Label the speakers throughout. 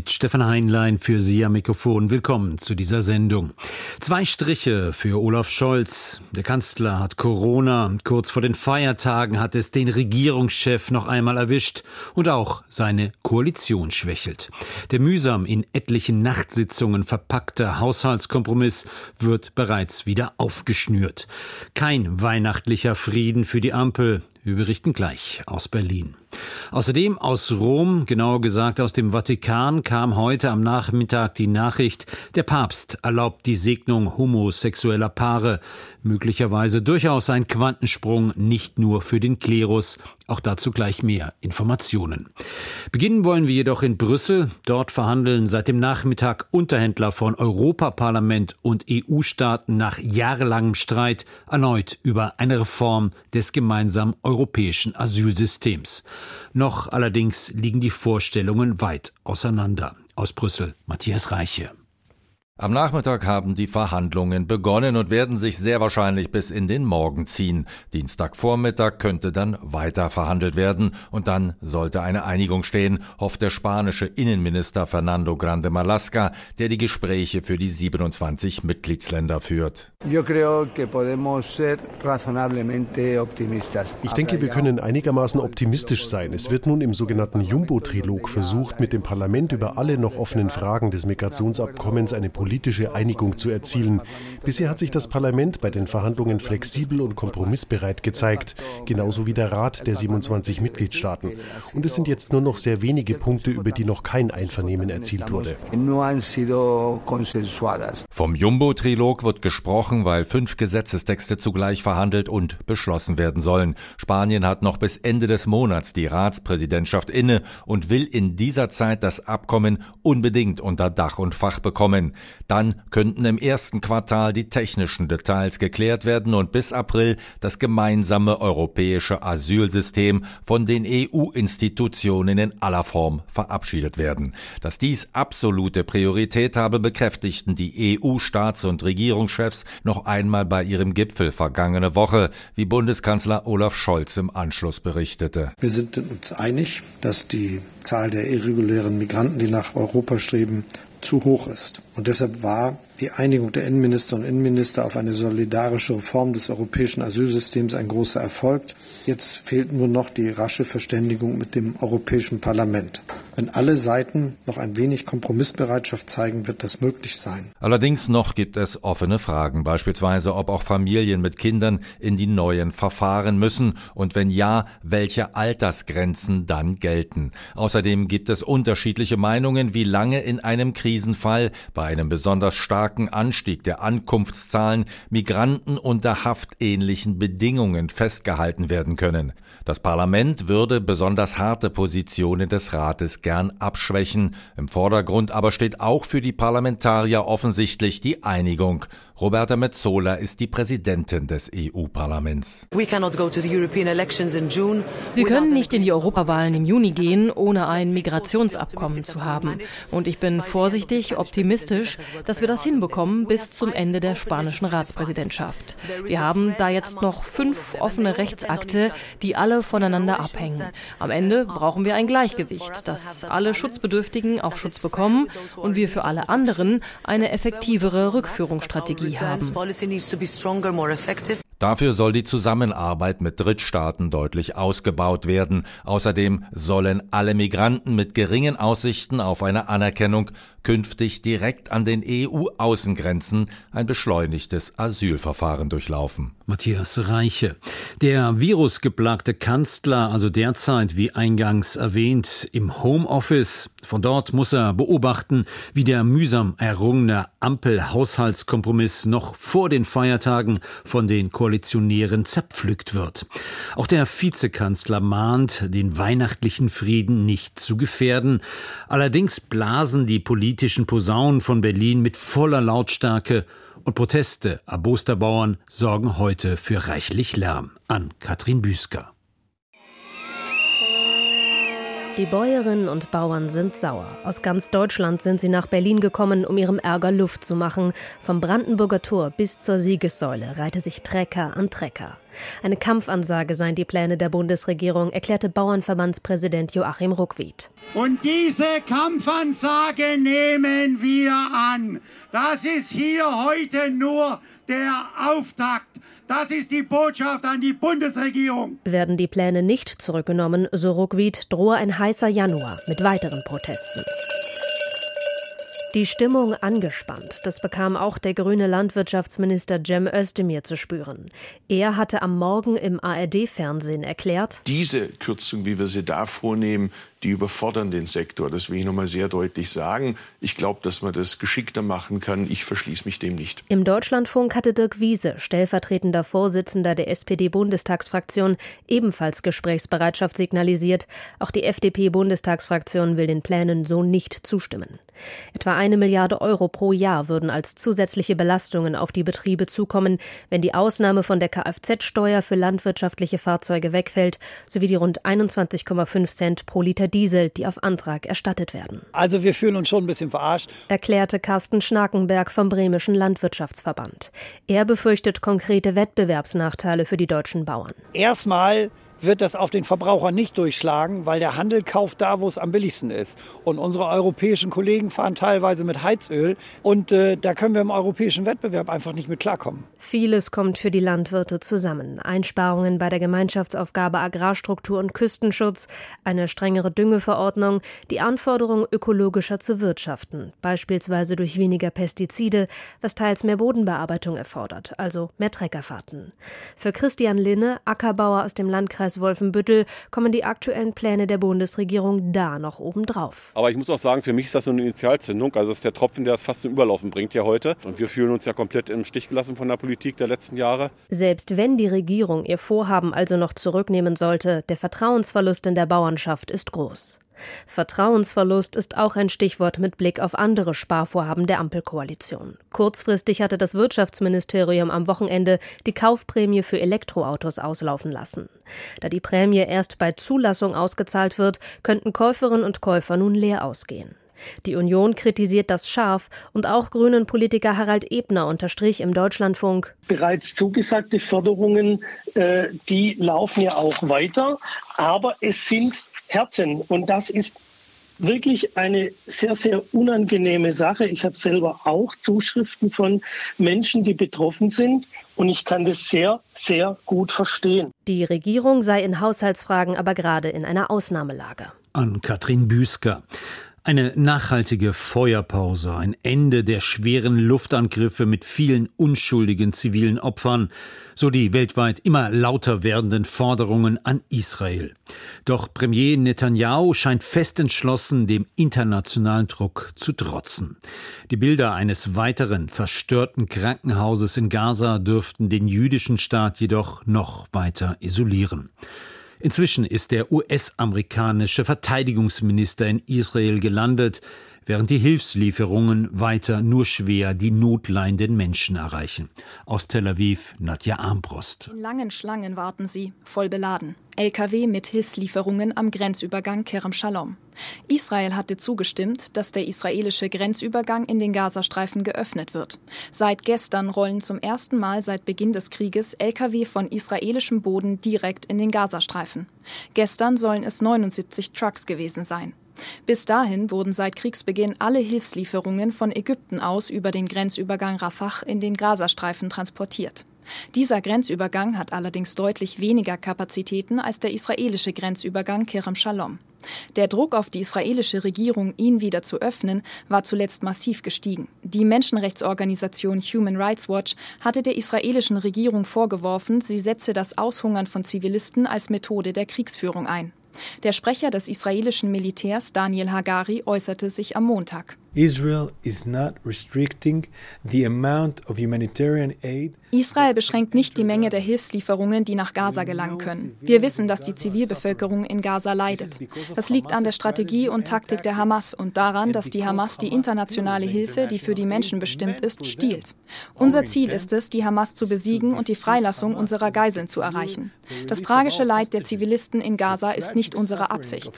Speaker 1: Mit Stefan Heinlein für Sie am Mikrofon. Willkommen zu dieser Sendung. Zwei Striche für Olaf Scholz. Der Kanzler hat Corona. Kurz vor den Feiertagen hat es den Regierungschef noch einmal erwischt und auch seine Koalition schwächelt. Der mühsam in etlichen Nachtsitzungen verpackte Haushaltskompromiss wird bereits wieder aufgeschnürt. Kein weihnachtlicher Frieden für die Ampel. Wir berichten gleich aus Berlin. Außerdem aus Rom, genauer gesagt aus dem Vatikan, kam heute am Nachmittag die Nachricht, der Papst erlaubt die Segnung homosexueller Paare. Möglicherweise durchaus ein Quantensprung, nicht nur für den Klerus. Auch dazu gleich mehr Informationen. Beginnen wollen wir jedoch in Brüssel. Dort verhandeln seit dem Nachmittag Unterhändler von Europaparlament und EU-Staaten nach jahrelangem Streit erneut über eine Reform des gemeinsamen europäischen Asylsystems. Noch allerdings liegen die Vorstellungen weit auseinander. Aus Brüssel Matthias Reiche.
Speaker 2: Am Nachmittag haben die Verhandlungen begonnen und werden sich sehr wahrscheinlich bis in den Morgen ziehen. Dienstagvormittag könnte dann weiter verhandelt werden und dann sollte eine Einigung stehen, hofft der spanische Innenminister Fernando Grande Malasca, der die Gespräche für die 27 Mitgliedsländer führt.
Speaker 3: Ich
Speaker 4: denke, wir können einigermaßen optimistisch sein. Es wird nun im sogenannten Jumbo-Trilog versucht, mit dem Parlament über alle noch offenen Fragen des Migrationsabkommens eine politische Einigung zu erzielen. Bisher hat sich das Parlament bei den Verhandlungen flexibel und kompromissbereit gezeigt, genauso wie der Rat der 27 Mitgliedstaaten. Und es sind jetzt nur noch sehr wenige Punkte, über die noch kein Einvernehmen erzielt wurde.
Speaker 2: Vom Jumbo-Trilog wird gesprochen, weil fünf Gesetzestexte zugleich verhandelt und beschlossen werden sollen. Spanien hat noch bis Ende des Monats die Ratspräsidentschaft inne und will in dieser Zeit das Abkommen unbedingt unter Dach und Fach bekommen. Dann könnten im ersten Quartal die technischen Details geklärt werden und bis April das gemeinsame europäische Asylsystem von den EU-Institutionen in aller Form verabschiedet werden. Dass dies absolute Priorität habe, bekräftigten die EU-Staats- und Regierungschefs noch einmal bei ihrem Gipfel vergangene Woche, wie Bundeskanzler Olaf Scholz im Anschluss berichtete.
Speaker 5: Wir sind uns einig, dass die Zahl der irregulären Migranten, die nach Europa streben, zu hoch ist. Und deshalb war die Einigung der Innenminister und Innenminister auf eine solidarische Reform des europäischen Asylsystems ein großer Erfolg. Jetzt fehlt nur noch die rasche Verständigung mit dem Europäischen Parlament. Wenn alle Seiten noch ein wenig Kompromissbereitschaft zeigen, wird das möglich sein.
Speaker 2: Allerdings noch gibt es offene Fragen, beispielsweise ob auch Familien mit Kindern in die neuen Verfahren müssen und wenn ja, welche Altersgrenzen dann gelten. Außerdem gibt es unterschiedliche Meinungen, wie lange in einem Krisenfall bei einem besonders starken Anstieg der Ankunftszahlen Migranten unter haftähnlichen Bedingungen festgehalten werden können. Das Parlament würde besonders harte Positionen des Rates gern abschwächen. Im Vordergrund aber steht auch für die Parlamentarier offensichtlich die Einigung Roberta Metzola ist die Präsidentin des EU-Parlaments.
Speaker 6: Wir
Speaker 7: können nicht in die Europawahlen im Juni gehen, ohne ein Migrationsabkommen zu haben. Und ich bin vorsichtig optimistisch, dass wir das hinbekommen bis zum Ende der spanischen Ratspräsidentschaft. Wir haben da jetzt noch fünf offene Rechtsakte, die alle voneinander abhängen. Am Ende brauchen wir ein Gleichgewicht, dass alle Schutzbedürftigen auch Schutz bekommen und wir für alle anderen eine effektivere Rückführungsstrategie haben.
Speaker 2: Dafür soll die Zusammenarbeit mit Drittstaaten deutlich ausgebaut werden. Außerdem sollen alle Migranten mit geringen Aussichten auf eine Anerkennung künftig direkt an den EU-Außengrenzen ein beschleunigtes Asylverfahren durchlaufen.
Speaker 1: Matthias Reiche. Der virusgeplagte Kanzler, also derzeit, wie eingangs erwähnt, im Homeoffice. Von dort muss er beobachten, wie der mühsam errungene Ampel-Haushaltskompromiss noch vor den Feiertagen von den Koalitionären zerpflückt wird. Auch der Vizekanzler mahnt, den weihnachtlichen Frieden nicht zu gefährden. Allerdings blasen die politischen Posaunen von Berlin mit voller Lautstärke und Proteste erboster Bauern sorgen heute für reichlich Lärm. An Katrin Büsker.
Speaker 3: Die Bäuerinnen und Bauern sind sauer. Aus ganz Deutschland sind sie nach Berlin gekommen, um ihrem Ärger Luft zu machen. Vom Brandenburger Tor bis zur Siegessäule reihte sich Trecker an Trecker. Eine Kampfansage seien die Pläne der Bundesregierung, erklärte Bauernverbandspräsident Joachim Ruckwied.
Speaker 6: Und diese Kampfansage nehmen wir an. Das ist hier heute nur der Auftakt. Das ist die Botschaft an die Bundesregierung.
Speaker 3: Werden die Pläne nicht zurückgenommen, so Ruckwied, drohe ein heißer Januar mit weiteren Protesten. Die Stimmung angespannt. Das bekam auch der grüne Landwirtschaftsminister Cem Özdemir zu spüren. Er hatte am Morgen im ARD-Fernsehen erklärt,
Speaker 8: diese Kürzung, wie wir sie da vornehmen, die überfordern den Sektor. Das will ich nochmal sehr deutlich sagen. Ich glaube, dass man das geschickter machen kann. Ich verschließe mich dem nicht.
Speaker 3: Im Deutschlandfunk hatte Dirk Wiese, stellvertretender Vorsitzender der SPD-Bundestagsfraktion, ebenfalls Gesprächsbereitschaft signalisiert. Auch die FDP-Bundestagsfraktion will den Plänen so nicht zustimmen. Etwa eine Milliarde Euro pro Jahr würden als zusätzliche Belastungen auf die Betriebe zukommen, wenn die Ausnahme von der Kfz-Steuer für landwirtschaftliche Fahrzeuge wegfällt, sowie die rund 21,5 Cent pro Liter Diesel, die auf Antrag erstattet werden.
Speaker 9: Also wir fühlen uns schon ein bisschen verarscht,
Speaker 3: erklärte Carsten Schnakenberg vom Bremischen Landwirtschaftsverband. Er befürchtet konkrete Wettbewerbsnachteile für die deutschen Bauern.
Speaker 9: Erstmal wird das auf den Verbraucher nicht durchschlagen, weil der Handel kauft da, wo es am billigsten ist. Und unsere europäischen Kollegen fahren teilweise mit Heizöl und äh, da können wir im europäischen Wettbewerb einfach nicht mit klarkommen.
Speaker 3: Vieles kommt für die Landwirte zusammen. Einsparungen bei der Gemeinschaftsaufgabe Agrarstruktur und Küstenschutz, eine strengere Düngeverordnung, die Anforderung ökologischer zu wirtschaften, beispielsweise durch weniger Pestizide, was teils mehr Bodenbearbeitung erfordert, also mehr Treckerfahrten. Für Christian Linne, Ackerbauer aus dem Landkreis Landkreis Wolfenbüttel kommen die aktuellen Pläne der Bundesregierung da noch obendrauf.
Speaker 10: Aber ich muss auch sagen, für mich ist das so eine Initialzündung. Also das ist der Tropfen, der das fast zum Überlaufen bringt ja heute. Und wir fühlen uns ja komplett im Stich gelassen von der Politik der letzten Jahre.
Speaker 3: Selbst wenn die Regierung ihr Vorhaben also noch zurücknehmen sollte, der Vertrauensverlust in der Bauernschaft ist groß. Vertrauensverlust ist auch ein Stichwort mit Blick auf andere Sparvorhaben der Ampelkoalition. Kurzfristig hatte das Wirtschaftsministerium am Wochenende die Kaufprämie für Elektroautos auslaufen lassen. Da die Prämie erst bei Zulassung ausgezahlt wird, könnten Käuferinnen und Käufer nun leer ausgehen. Die Union kritisiert das scharf und auch grünen Politiker Harald Ebner unterstrich im Deutschlandfunk.
Speaker 11: Bereits zugesagte Förderungen, äh, die laufen ja auch weiter, aber es sind Härten. Und das ist wirklich eine sehr, sehr unangenehme Sache. Ich habe selber auch Zuschriften von Menschen, die betroffen sind. Und ich kann das sehr, sehr gut verstehen.
Speaker 3: Die Regierung sei in Haushaltsfragen aber gerade in einer Ausnahmelage.
Speaker 1: An Katrin Büsker. Eine nachhaltige Feuerpause, ein Ende der schweren Luftangriffe mit vielen unschuldigen zivilen Opfern, so die weltweit immer lauter werdenden Forderungen an Israel. Doch Premier Netanyahu scheint fest entschlossen, dem internationalen Druck zu trotzen. Die Bilder eines weiteren zerstörten Krankenhauses in Gaza dürften den jüdischen Staat jedoch noch weiter isolieren. Inzwischen ist der US-amerikanische Verteidigungsminister in Israel gelandet, während die Hilfslieferungen weiter nur schwer die notleidenden Menschen erreichen. Aus Tel Aviv Nadja Armbrost.
Speaker 12: In langen Schlangen warten sie, voll beladen. LKW mit Hilfslieferungen am Grenzübergang Kerem Shalom. Israel hatte zugestimmt, dass der israelische Grenzübergang in den Gazastreifen geöffnet wird. Seit gestern rollen zum ersten Mal seit Beginn des Krieges Lkw von israelischem Boden direkt in den Gazastreifen. Gestern sollen es 79 Trucks gewesen sein. Bis dahin wurden seit Kriegsbeginn alle Hilfslieferungen von Ägypten aus über den Grenzübergang Rafah in den Gazastreifen transportiert. Dieser Grenzübergang hat allerdings deutlich weniger Kapazitäten als der israelische Grenzübergang Kerem Shalom. Der Druck auf die israelische Regierung, ihn wieder zu öffnen, war zuletzt massiv gestiegen. Die Menschenrechtsorganisation Human Rights Watch hatte der israelischen Regierung vorgeworfen, sie setze das Aushungern von Zivilisten als Methode der Kriegsführung ein. Der Sprecher des israelischen Militärs Daniel Hagari äußerte sich am Montag.
Speaker 13: Israel is not restricting the amount of humanitarian aid
Speaker 12: Israel beschränkt nicht die Menge der Hilfslieferungen, die nach Gaza gelangen können. Wir wissen, dass die Zivilbevölkerung in Gaza leidet. Das liegt an der Strategie und Taktik der Hamas und daran, dass die Hamas die internationale Hilfe, die für die Menschen bestimmt ist, stiehlt. Unser Ziel ist es, die Hamas zu besiegen und die Freilassung unserer Geiseln zu erreichen. Das tragische Leid der Zivilisten in Gaza ist nicht unsere Absicht.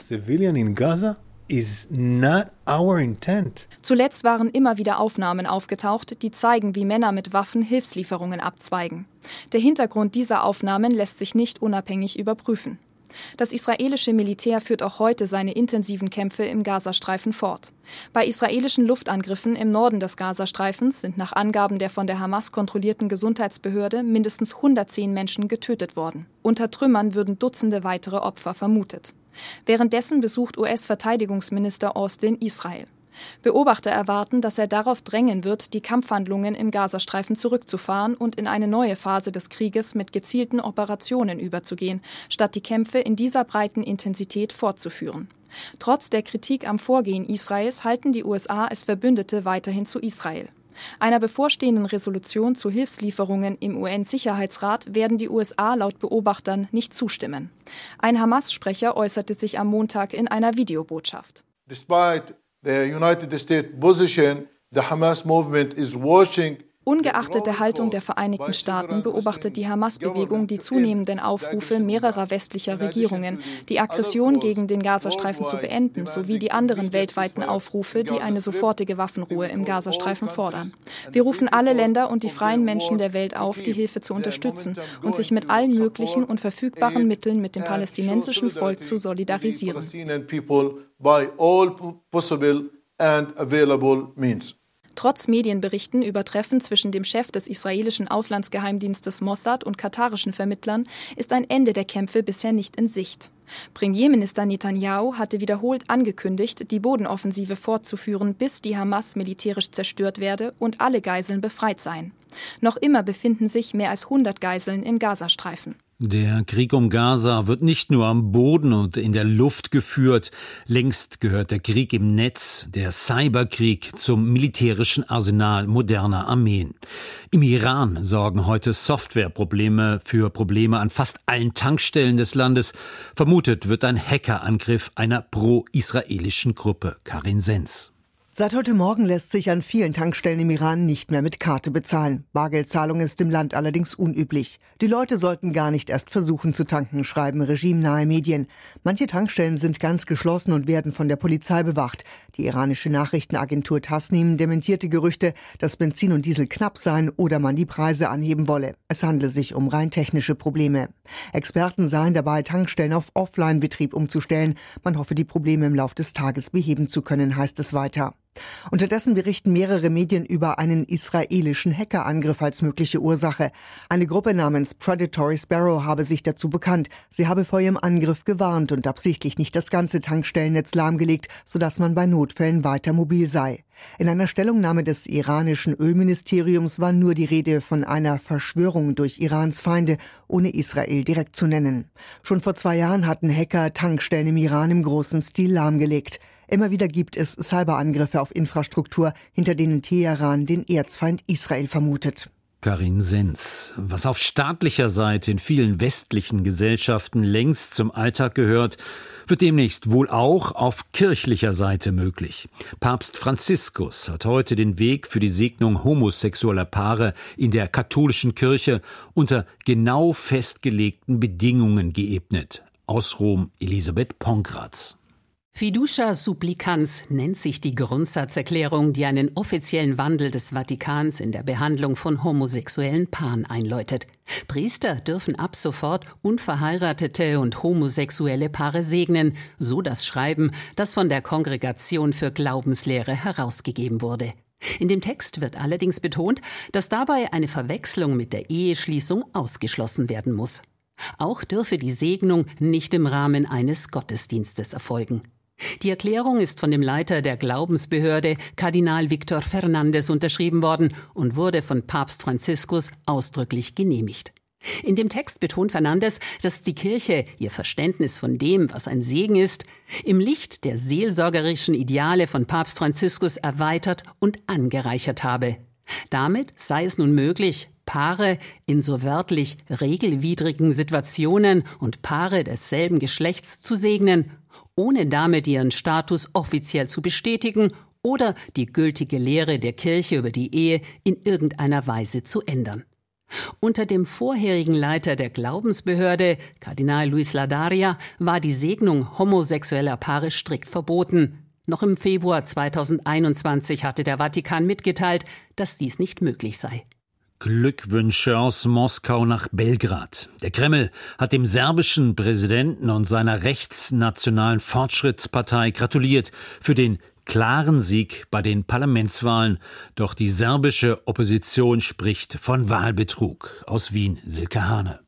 Speaker 12: Zuletzt waren immer wieder Aufnahmen aufgetaucht, die zeigen, wie Männer mit Waffen Hilfslieferungen abzweigen. Der Hintergrund dieser Aufnahmen lässt sich nicht unabhängig überprüfen. Das israelische Militär führt auch heute seine intensiven Kämpfe im Gazastreifen fort. Bei israelischen Luftangriffen im Norden des Gazastreifens sind nach Angaben der von der Hamas kontrollierten Gesundheitsbehörde mindestens 110 Menschen getötet worden. Unter Trümmern würden Dutzende weitere Opfer vermutet. Währenddessen besucht US-Verteidigungsminister Austin Israel. Beobachter erwarten, dass er darauf drängen wird, die Kampfhandlungen im Gazastreifen zurückzufahren und in eine neue Phase des Krieges mit gezielten Operationen überzugehen, statt die Kämpfe in dieser breiten Intensität fortzuführen. Trotz der Kritik am Vorgehen Israels halten die USA als Verbündete weiterhin zu Israel. Einer bevorstehenden Resolution zu Hilfslieferungen im UN-Sicherheitsrat werden die USA laut Beobachtern nicht zustimmen. Ein Hamas-Sprecher äußerte sich am Montag in einer Videobotschaft.
Speaker 14: Despite the United States position, the Hamas movement is watching
Speaker 12: Ungeachtet der Haltung der Vereinigten Staaten beobachtet die Hamas-Bewegung die zunehmenden Aufrufe mehrerer westlicher Regierungen, die Aggression gegen den Gazastreifen zu beenden, sowie die anderen weltweiten Aufrufe, die eine sofortige Waffenruhe im Gazastreifen fordern. Wir rufen alle Länder und die freien Menschen der Welt auf, die Hilfe zu unterstützen und sich mit allen möglichen und verfügbaren Mitteln mit dem palästinensischen Volk zu solidarisieren. Trotz Medienberichten über Treffen zwischen dem Chef des israelischen Auslandsgeheimdienstes Mossad und katarischen Vermittlern ist ein Ende der Kämpfe bisher nicht in Sicht. Premierminister Netanyahu hatte wiederholt angekündigt, die Bodenoffensive fortzuführen, bis die Hamas militärisch zerstört werde und alle Geiseln befreit seien. Noch immer befinden sich mehr als 100 Geiseln im Gazastreifen.
Speaker 1: Der Krieg um Gaza wird nicht nur am Boden und in der Luft geführt, längst gehört der Krieg im Netz, der Cyberkrieg zum militärischen Arsenal moderner Armeen. Im Iran sorgen heute Softwareprobleme für Probleme an fast allen Tankstellen des Landes. Vermutet wird ein Hackerangriff einer pro-israelischen Gruppe. Karin Sens.
Speaker 15: Seit heute Morgen lässt sich an vielen Tankstellen im Iran nicht mehr mit Karte bezahlen. Bargeldzahlung ist im Land allerdings unüblich. Die Leute sollten gar nicht erst versuchen zu tanken, schreiben regimenahe Medien. Manche Tankstellen sind ganz geschlossen und werden von der Polizei bewacht. Die iranische Nachrichtenagentur Tasnim dementierte Gerüchte, dass Benzin und Diesel knapp seien oder man die Preise anheben wolle. Es handle sich um rein technische Probleme. Experten seien dabei, Tankstellen auf Offline-Betrieb umzustellen. Man hoffe, die Probleme im Laufe des Tages beheben zu können, heißt es weiter. Unterdessen berichten mehrere Medien über einen israelischen Hackerangriff als mögliche Ursache. Eine Gruppe namens Predatory Sparrow habe sich dazu bekannt. Sie habe vor ihrem Angriff gewarnt und absichtlich nicht das ganze Tankstellennetz lahmgelegt, sodass man bei Notfällen weiter mobil sei. In einer Stellungnahme des iranischen Ölministeriums war nur die Rede von einer Verschwörung durch Irans Feinde, ohne Israel direkt zu nennen. Schon vor zwei Jahren hatten Hacker Tankstellen im Iran im großen Stil lahmgelegt. Immer wieder gibt es Cyberangriffe auf Infrastruktur, hinter denen Teheran den Erzfeind Israel vermutet.
Speaker 1: Karin Sens. Was auf staatlicher Seite in vielen westlichen Gesellschaften längst zum Alltag gehört, wird demnächst wohl auch auf kirchlicher Seite möglich. Papst Franziskus hat heute den Weg für die Segnung homosexueller Paare in der katholischen Kirche unter genau festgelegten Bedingungen geebnet. Aus Rom Elisabeth Ponkratz.
Speaker 16: Fiducia supplicans nennt sich die Grundsatzerklärung, die einen offiziellen Wandel des Vatikans in der Behandlung von homosexuellen Paaren einläutet. Priester dürfen ab sofort unverheiratete und homosexuelle Paare segnen, so das Schreiben, das von der Kongregation für Glaubenslehre herausgegeben wurde. In dem Text wird allerdings betont, dass dabei eine Verwechslung mit der Eheschließung ausgeschlossen werden muss. Auch dürfe die Segnung nicht im Rahmen eines Gottesdienstes erfolgen. Die Erklärung ist von dem Leiter der Glaubensbehörde, Kardinal Victor Fernandez, unterschrieben worden und wurde von Papst Franziskus ausdrücklich genehmigt. In dem Text betont Fernandes, dass die Kirche ihr Verständnis von dem, was ein Segen ist, im Licht der seelsorgerischen Ideale von Papst Franziskus erweitert und angereichert habe. Damit sei es nun möglich, Paare in so wörtlich regelwidrigen Situationen und Paare desselben Geschlechts zu segnen, ohne damit ihren Status offiziell zu bestätigen oder die gültige Lehre der Kirche über die Ehe in irgendeiner Weise zu ändern. Unter dem vorherigen Leiter der Glaubensbehörde, Kardinal Luis Ladaria, war die Segnung homosexueller Paare strikt verboten. Noch im Februar 2021 hatte der Vatikan mitgeteilt, dass dies nicht möglich sei.
Speaker 1: Glückwünsche aus Moskau nach Belgrad. Der Kreml hat dem serbischen Präsidenten und seiner rechtsnationalen Fortschrittspartei gratuliert für den klaren Sieg bei den Parlamentswahlen. Doch die serbische Opposition spricht von Wahlbetrug. Aus Wien Silke Hane.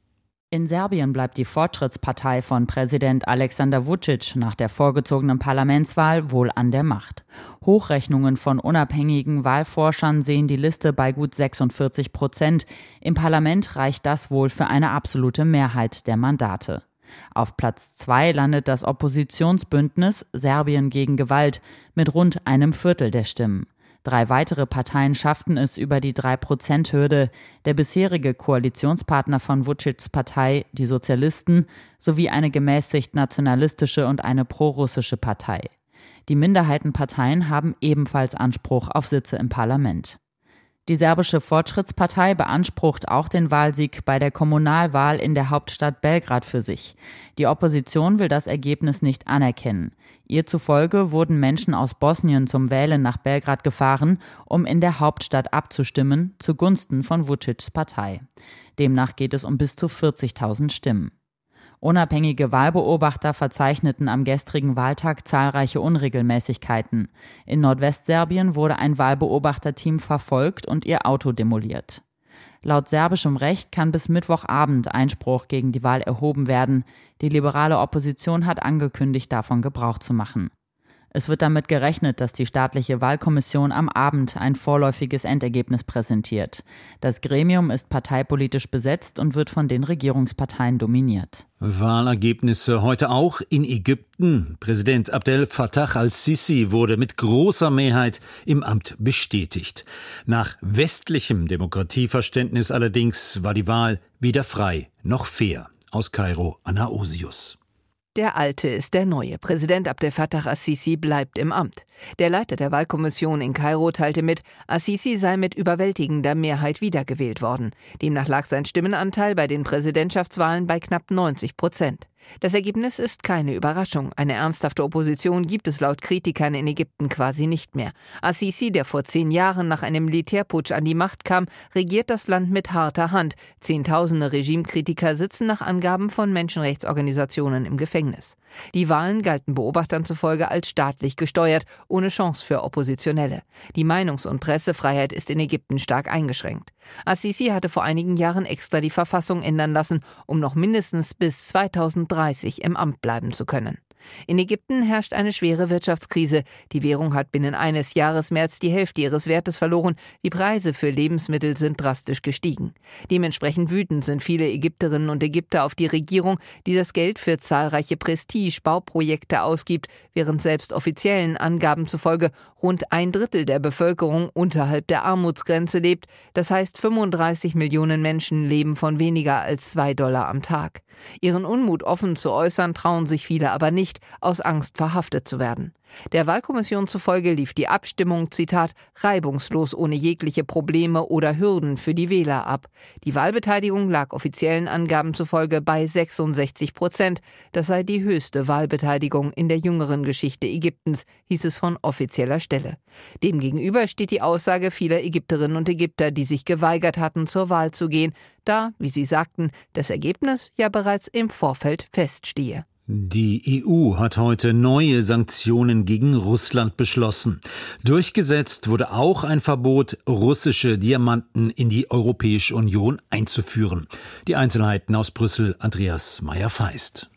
Speaker 17: In Serbien bleibt die Fortschrittspartei von Präsident Alexander Vucic nach der vorgezogenen Parlamentswahl wohl an der Macht. Hochrechnungen von unabhängigen Wahlforschern sehen die Liste bei gut 46 Prozent. Im Parlament reicht das wohl für eine absolute Mehrheit der Mandate. Auf Platz zwei landet das Oppositionsbündnis Serbien gegen Gewalt mit rund einem Viertel der Stimmen. Drei weitere Parteien schafften es über die 3-Prozent-Hürde. Der bisherige Koalitionspartner von Vucic's Partei, die Sozialisten, sowie eine gemäßigt nationalistische und eine prorussische Partei. Die Minderheitenparteien haben ebenfalls Anspruch auf Sitze im Parlament. Die serbische Fortschrittspartei beansprucht auch den Wahlsieg bei der Kommunalwahl in der Hauptstadt Belgrad für sich. Die Opposition will das Ergebnis nicht anerkennen. Ihr zufolge wurden Menschen aus Bosnien zum Wählen nach Belgrad gefahren, um in der Hauptstadt abzustimmen, zugunsten von Vucic's Partei. Demnach geht es um bis zu 40.000 Stimmen. Unabhängige Wahlbeobachter verzeichneten am gestrigen Wahltag zahlreiche Unregelmäßigkeiten. In Nordwestserbien wurde ein Wahlbeobachterteam verfolgt und ihr Auto demoliert. Laut serbischem Recht kann bis Mittwochabend Einspruch gegen die Wahl erhoben werden. Die liberale Opposition hat angekündigt, davon Gebrauch zu machen. Es wird damit gerechnet, dass die staatliche Wahlkommission am Abend ein vorläufiges Endergebnis präsentiert. Das Gremium ist parteipolitisch besetzt und wird von den Regierungsparteien dominiert.
Speaker 1: Wahlergebnisse heute auch in Ägypten. Präsident Abdel Fattah al-Sisi wurde mit großer Mehrheit im Amt bestätigt. Nach westlichem Demokratieverständnis allerdings war die Wahl weder frei noch fair. Aus Kairo Anna Osius.
Speaker 18: Der Alte ist der Neue. Präsident Abdel Fattah Assisi bleibt im Amt. Der Leiter der Wahlkommission in Kairo teilte mit, Assisi sei mit überwältigender Mehrheit wiedergewählt worden. Demnach lag sein Stimmenanteil bei den Präsidentschaftswahlen bei knapp 90 Prozent. Das Ergebnis ist keine Überraschung. Eine ernsthafte Opposition gibt es laut Kritikern in Ägypten quasi nicht mehr. Assisi, der vor zehn Jahren nach einem Militärputsch an die Macht kam, regiert das Land mit harter Hand. Zehntausende Regimekritiker sitzen nach Angaben von Menschenrechtsorganisationen im Gefängnis. Die Wahlen galten Beobachtern zufolge als staatlich gesteuert, ohne Chance für Oppositionelle. Die Meinungs- und Pressefreiheit ist in Ägypten stark eingeschränkt. Assisi hatte vor einigen Jahren extra die Verfassung ändern lassen, um noch mindestens bis 2030 im Amt bleiben zu können. In Ägypten herrscht eine schwere Wirtschaftskrise. Die Währung hat binnen eines Jahres mehr als die Hälfte ihres Wertes verloren. Die Preise für Lebensmittel sind drastisch gestiegen. Dementsprechend wütend sind viele Ägypterinnen und Ägypter auf die Regierung, die das Geld für zahlreiche Prestige-Bauprojekte ausgibt, während selbst offiziellen Angaben zufolge rund ein Drittel der Bevölkerung unterhalb der Armutsgrenze lebt. Das heißt, 35 Millionen Menschen leben von weniger als zwei Dollar am Tag. Ihren Unmut offen zu äußern trauen sich viele aber nicht, aus Angst verhaftet zu werden. Der Wahlkommission zufolge lief die Abstimmung, Zitat, reibungslos ohne jegliche Probleme oder Hürden für die Wähler ab. Die Wahlbeteiligung lag offiziellen Angaben zufolge bei 66 Prozent. Das sei die höchste Wahlbeteiligung in der jüngeren Geschichte Ägyptens, hieß es von offizieller Stelle. Demgegenüber steht die Aussage vieler Ägypterinnen und Ägypter, die sich geweigert hatten, zur Wahl zu gehen, da, wie sie sagten, das Ergebnis ja bereits im Vorfeld feststehe.
Speaker 1: Die EU hat heute neue Sanktionen gegen Russland beschlossen. Durchgesetzt wurde auch ein Verbot, russische Diamanten in die Europäische Union einzuführen. Die Einzelheiten aus Brüssel, Andreas Meyer-Feist.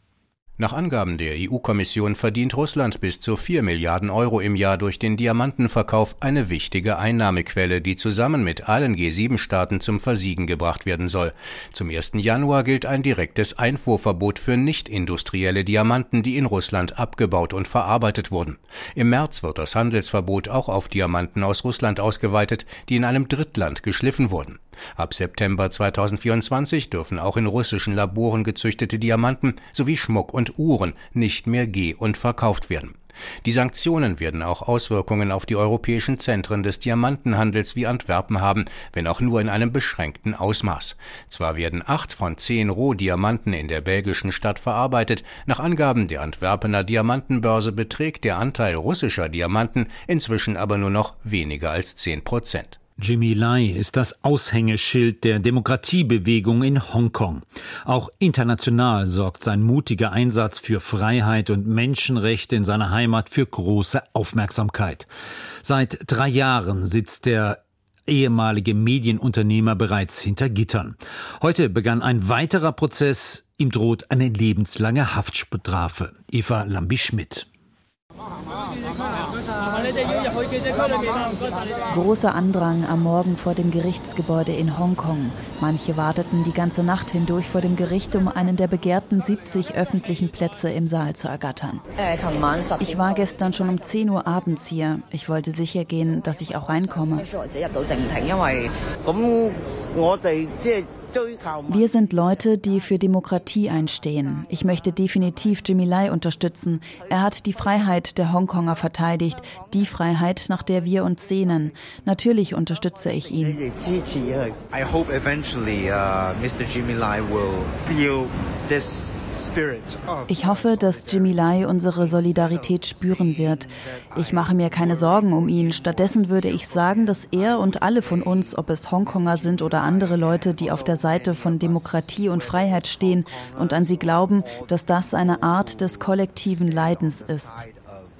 Speaker 19: Nach Angaben der EU-Kommission verdient Russland bis zu 4 Milliarden Euro im Jahr durch den Diamantenverkauf eine wichtige Einnahmequelle, die zusammen mit allen G7-Staaten zum Versiegen gebracht werden soll. Zum 1. Januar gilt ein direktes Einfuhrverbot für nicht industrielle Diamanten, die in Russland abgebaut und verarbeitet wurden. Im März wird das Handelsverbot auch auf Diamanten aus Russland ausgeweitet, die in einem Drittland geschliffen wurden. Ab September 2024 dürfen auch in russischen Laboren gezüchtete Diamanten sowie Schmuck und Uhren nicht mehr geh- und verkauft werden. Die Sanktionen werden auch Auswirkungen auf die europäischen Zentren des Diamantenhandels wie Antwerpen haben, wenn auch nur in einem beschränkten Ausmaß. Zwar werden acht von zehn Rohdiamanten in der belgischen Stadt verarbeitet, nach Angaben der Antwerpener Diamantenbörse beträgt der Anteil russischer Diamanten inzwischen aber nur noch weniger als zehn Prozent.
Speaker 1: Jimmy Lai ist das Aushängeschild der Demokratiebewegung in Hongkong. Auch international sorgt sein mutiger Einsatz für Freiheit und Menschenrechte in seiner Heimat für große Aufmerksamkeit. Seit drei Jahren sitzt der ehemalige Medienunternehmer bereits hinter Gittern. Heute begann ein weiterer Prozess. Ihm droht eine lebenslange Haftstrafe. Eva Lambi-Schmidt.
Speaker 20: Großer Andrang am Morgen vor dem Gerichtsgebäude in Hongkong. Manche warteten die ganze Nacht hindurch vor dem Gericht, um einen der begehrten 70 öffentlichen Plätze im Saal zu ergattern. Ich war gestern schon um 10 Uhr abends hier. Ich wollte sicher gehen, dass ich auch reinkomme. Wir sind Leute, die für Demokratie einstehen. Ich möchte definitiv Jimmy Lai unterstützen. Er hat die Freiheit der Hongkonger verteidigt, die Freiheit, nach der wir uns sehnen. Natürlich unterstütze ich ihn. I hope eventually uh, Mr. Jimmy Lai will feel this ich hoffe, dass Jimmy Lai unsere Solidarität spüren wird. Ich mache mir keine Sorgen um ihn. Stattdessen würde ich sagen, dass er und alle von uns, ob es Hongkonger sind oder andere Leute, die auf der Seite von Demokratie und Freiheit stehen und an sie glauben, dass das eine Art des kollektiven Leidens ist.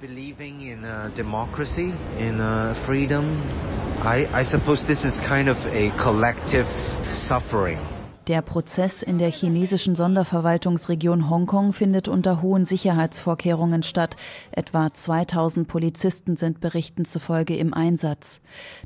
Speaker 20: Believing in uh, democracy, in uh, freedom, I, I suppose this is kind of a collective suffering. Der Prozess in der chinesischen Sonderverwaltungsregion Hongkong findet unter hohen Sicherheitsvorkehrungen statt. Etwa 2000 Polizisten sind Berichten zufolge im Einsatz.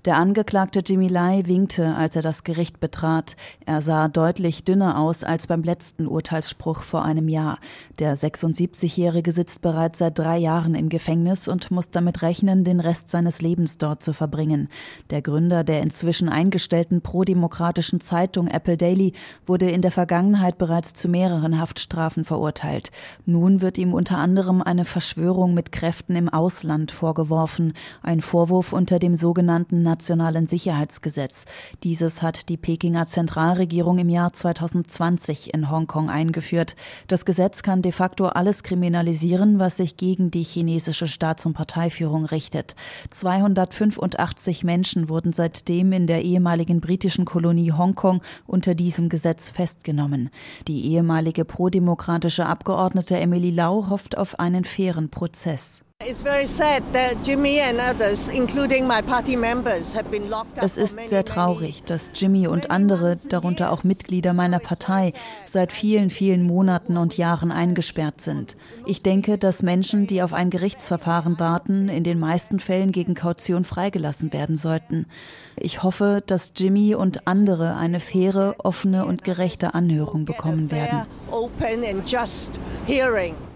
Speaker 20: Der Angeklagte Jimmy Lai winkte, als er das Gericht betrat. Er sah deutlich dünner aus als beim letzten Urteilsspruch vor einem Jahr. Der 76-Jährige sitzt bereits seit drei Jahren im Gefängnis und muss damit rechnen, den Rest seines Lebens dort zu verbringen. Der Gründer der inzwischen eingestellten prodemokratischen Zeitung Apple Daily wurde in der Vergangenheit bereits zu mehreren Haftstrafen verurteilt. Nun wird ihm unter anderem eine Verschwörung mit Kräften im Ausland vorgeworfen, ein Vorwurf unter dem sogenannten Nationalen Sicherheitsgesetz. Dieses hat die Pekinger Zentralregierung im Jahr 2020 in Hongkong eingeführt. Das Gesetz kann de facto alles kriminalisieren, was sich gegen die chinesische Staats- und Parteiführung richtet. 285 Menschen wurden seitdem in der ehemaligen britischen Kolonie Hongkong unter diesem Gesetz festgenommen. Die ehemalige prodemokratische Abgeordnete Emily Lau hofft auf einen fairen Prozess. Es ist sehr traurig, dass Jimmy und andere, darunter auch Mitglieder meiner Partei, seit vielen, vielen Monaten und Jahren eingesperrt sind. Ich denke, dass Menschen, die auf ein Gerichtsverfahren warten, in den meisten Fällen gegen Kaution freigelassen werden sollten. Ich hoffe, dass Jimmy und andere eine faire, offene und gerechte Anhörung bekommen werden.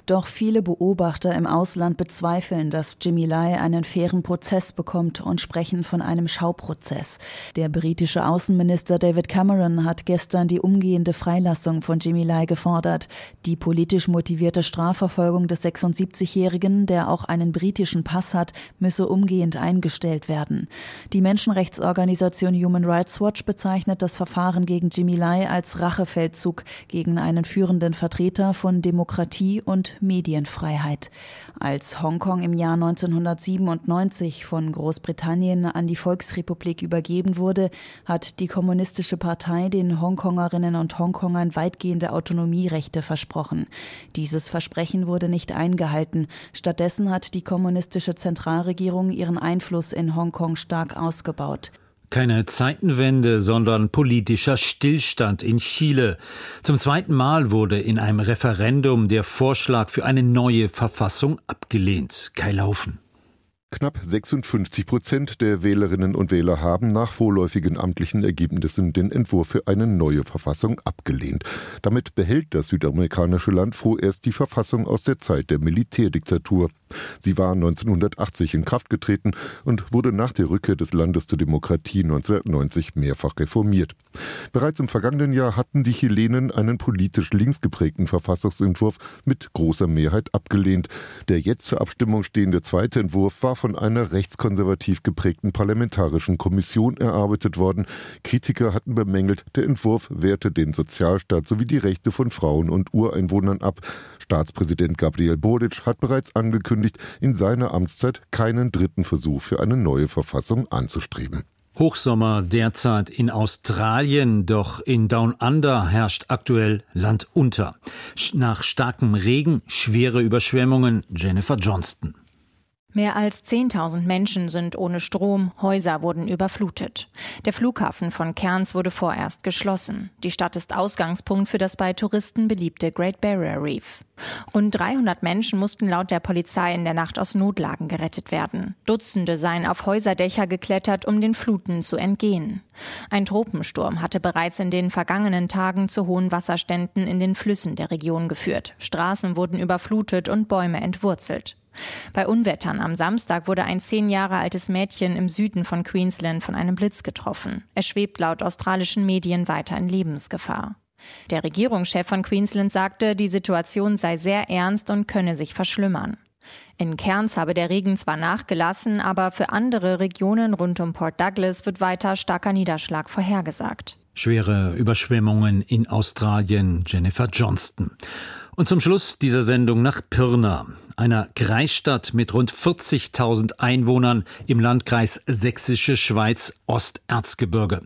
Speaker 20: Doch viele Beobachter im Ausland bezweifeln, dass Jimmy Lai einen fairen Prozess bekommt und sprechen von einem Schauprozess. Der britische Außenminister David Cameron hat gestern die umgehende Freilassung von Jimmy Lai gefordert. Die politisch motivierte Strafverfolgung des 76-Jährigen, der auch einen britischen Pass hat, müsse umgehend eingestellt werden. Die Menschenrechtsorganisation Human Rights Watch bezeichnet das Verfahren gegen Jimmy Lai als Rachefeldzug gegen einen führenden Vertreter von Demokratie und Medienfreiheit. Als Hongkong im Jahr 1997 von Großbritannien an die Volksrepublik übergeben wurde, hat die Kommunistische Partei den Hongkongerinnen und Hongkongern weitgehende Autonomierechte versprochen. Dieses Versprechen wurde nicht eingehalten. Stattdessen hat die kommunistische Zentralregierung ihren Einfluss in Hongkong stark ausgebaut.
Speaker 1: Keine Zeitenwende, sondern politischer Stillstand in Chile. Zum zweiten Mal wurde in einem Referendum der Vorschlag für eine neue Verfassung abgelehnt. Kai Laufen.
Speaker 21: Knapp 56 Prozent der Wählerinnen und Wähler haben nach vorläufigen amtlichen Ergebnissen den Entwurf für eine neue Verfassung abgelehnt. Damit behält das südamerikanische Land vorerst die Verfassung aus der Zeit der Militärdiktatur. Sie war 1980 in Kraft getreten und wurde nach der Rückkehr des Landes zur Demokratie 1990 mehrfach reformiert. Bereits im vergangenen Jahr hatten die Chilenen einen politisch links geprägten Verfassungsentwurf mit großer Mehrheit abgelehnt. Der jetzt zur Abstimmung stehende zweite Entwurf war von einer rechtskonservativ geprägten parlamentarischen Kommission erarbeitet worden. Kritiker hatten bemängelt, der Entwurf wehrte den Sozialstaat sowie die Rechte von Frauen und Ureinwohnern ab. Staatspräsident Gabriel Boric hat bereits angekündigt, in seiner Amtszeit keinen dritten Versuch für eine neue Verfassung anzustreben.
Speaker 1: Hochsommer derzeit in Australien, doch in Down Under herrscht aktuell Land unter. Nach starkem Regen schwere Überschwemmungen. Jennifer Johnston.
Speaker 22: Mehr als 10.000 Menschen sind ohne Strom, Häuser wurden überflutet. Der Flughafen von Cairns wurde vorerst geschlossen. Die Stadt ist Ausgangspunkt für das bei Touristen beliebte Great Barrier Reef. Rund 300 Menschen mussten laut der Polizei in der Nacht aus Notlagen gerettet werden. Dutzende seien auf Häuserdächer geklettert, um den Fluten zu entgehen. Ein Tropensturm hatte bereits in den vergangenen Tagen zu hohen Wasserständen in den Flüssen der Region geführt. Straßen wurden überflutet und Bäume entwurzelt. Bei Unwettern am Samstag wurde ein zehn Jahre altes Mädchen im Süden von Queensland von einem Blitz getroffen. Es schwebt laut australischen Medien weiter in Lebensgefahr. Der Regierungschef von Queensland sagte, die Situation sei sehr ernst und könne sich verschlimmern. In Cairns habe der Regen zwar nachgelassen, aber für andere Regionen rund um Port Douglas wird weiter starker Niederschlag vorhergesagt.
Speaker 1: Schwere Überschwemmungen in Australien, Jennifer Johnston. Und zum Schluss dieser Sendung nach Pirna, einer Kreisstadt mit rund 40.000 Einwohnern im Landkreis Sächsische Schweiz Osterzgebirge.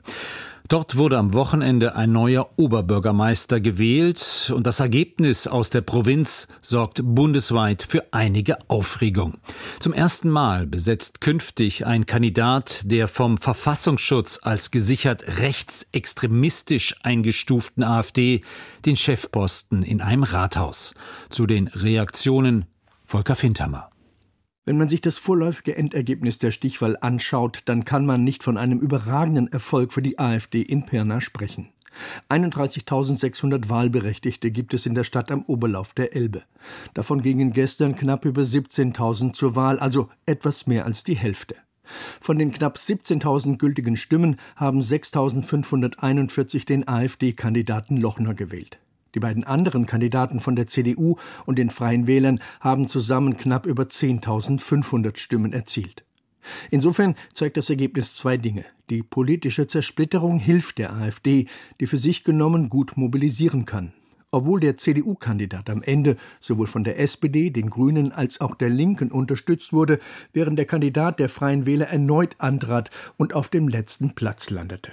Speaker 1: Dort wurde am Wochenende ein neuer Oberbürgermeister gewählt und das Ergebnis aus der Provinz sorgt bundesweit für einige Aufregung. Zum ersten Mal besetzt künftig ein Kandidat der vom Verfassungsschutz als gesichert rechtsextremistisch eingestuften AfD den Chefposten in einem Rathaus. Zu den Reaktionen Volker Findhammer.
Speaker 23: Wenn man sich das vorläufige Endergebnis der Stichwahl anschaut, dann kann man nicht von einem überragenden Erfolg für die AfD in Pirna sprechen. 31.600 Wahlberechtigte gibt es in der Stadt am Oberlauf der Elbe. Davon gingen gestern knapp über 17.000 zur Wahl, also etwas mehr als die Hälfte. Von den knapp 17.000 gültigen Stimmen haben 6.541 den AfD-Kandidaten Lochner gewählt. Die beiden anderen Kandidaten von der CDU und den Freien Wählern haben zusammen knapp über 10.500 Stimmen erzielt. Insofern zeigt das Ergebnis zwei Dinge. Die politische Zersplitterung hilft der AfD, die für sich genommen gut mobilisieren kann. Obwohl der CDU-Kandidat am Ende sowohl von der SPD, den Grünen als auch der Linken unterstützt wurde, während der Kandidat der Freien Wähler erneut antrat und auf dem letzten Platz landete.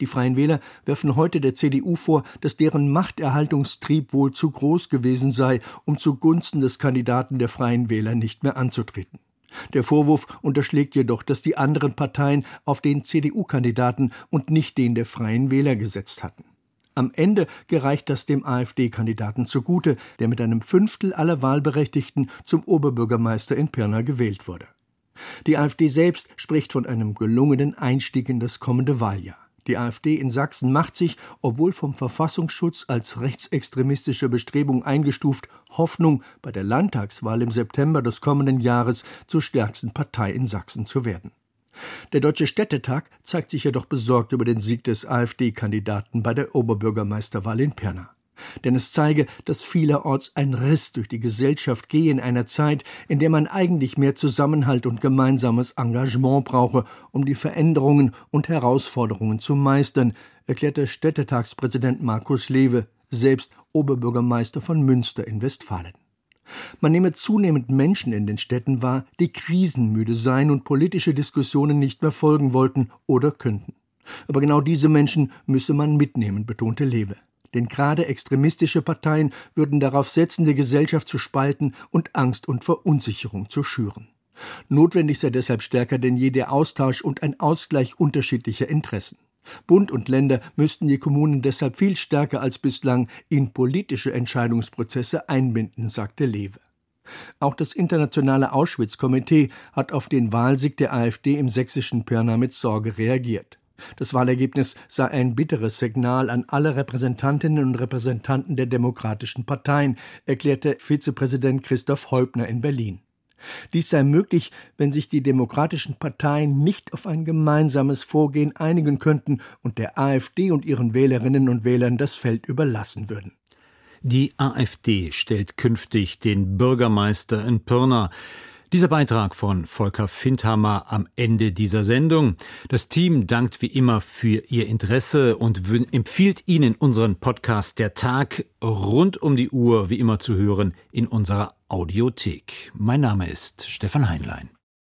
Speaker 23: Die Freien Wähler werfen heute der CDU vor, dass deren Machterhaltungstrieb wohl zu groß gewesen sei, um zugunsten des Kandidaten der Freien Wähler nicht mehr anzutreten. Der Vorwurf unterschlägt jedoch, dass die anderen Parteien auf den CDU-Kandidaten und nicht den der Freien Wähler gesetzt hatten. Am Ende gereicht das dem AfD-Kandidaten zugute, der mit einem Fünftel aller Wahlberechtigten zum Oberbürgermeister in Pirna gewählt wurde. Die AfD selbst spricht von einem gelungenen Einstieg in das kommende Wahljahr. Die AfD in Sachsen macht sich, obwohl vom Verfassungsschutz als rechtsextremistische Bestrebung eingestuft, Hoffnung, bei der Landtagswahl im September des kommenden Jahres zur stärksten Partei in Sachsen zu werden. Der Deutsche Städtetag zeigt sich jedoch besorgt über den Sieg des AfD-Kandidaten bei der Oberbürgermeisterwahl in Pirna denn es zeige, dass vielerorts ein Riss durch die Gesellschaft gehe in einer Zeit, in der man eigentlich mehr Zusammenhalt und gemeinsames Engagement brauche, um die Veränderungen und Herausforderungen zu meistern, erklärte Städtetagspräsident Markus Lewe, selbst Oberbürgermeister von Münster in Westfalen. Man nehme zunehmend Menschen in den Städten wahr, die krisenmüde seien und politische Diskussionen nicht mehr folgen wollten oder könnten. Aber genau diese Menschen müsse man mitnehmen, betonte Lewe denn gerade extremistische Parteien würden darauf setzen, die Gesellschaft zu spalten und Angst und Verunsicherung zu schüren. Notwendig sei deshalb stärker denn je der Austausch und ein Ausgleich unterschiedlicher Interessen. Bund und Länder müssten die Kommunen deshalb viel stärker als bislang in politische Entscheidungsprozesse einbinden, sagte Lewe. Auch das internationale Auschwitz-Komitee hat auf den Wahlsieg der AfD im sächsischen Pirna mit Sorge reagiert. Das Wahlergebnis sei ein bitteres Signal an alle Repräsentantinnen und Repräsentanten der demokratischen Parteien, erklärte Vizepräsident Christoph Häupner in Berlin. Dies sei möglich, wenn sich die demokratischen Parteien nicht auf ein gemeinsames Vorgehen einigen könnten und der AfD und ihren Wählerinnen und Wählern das Feld überlassen würden.
Speaker 1: Die AfD stellt künftig den Bürgermeister in Pirna. Dieser Beitrag von Volker Findhammer am Ende dieser Sendung. Das Team dankt wie immer für Ihr Interesse und empfiehlt Ihnen unseren Podcast Der Tag rund um die Uhr wie immer zu hören in unserer Audiothek. Mein Name ist Stefan Heinlein.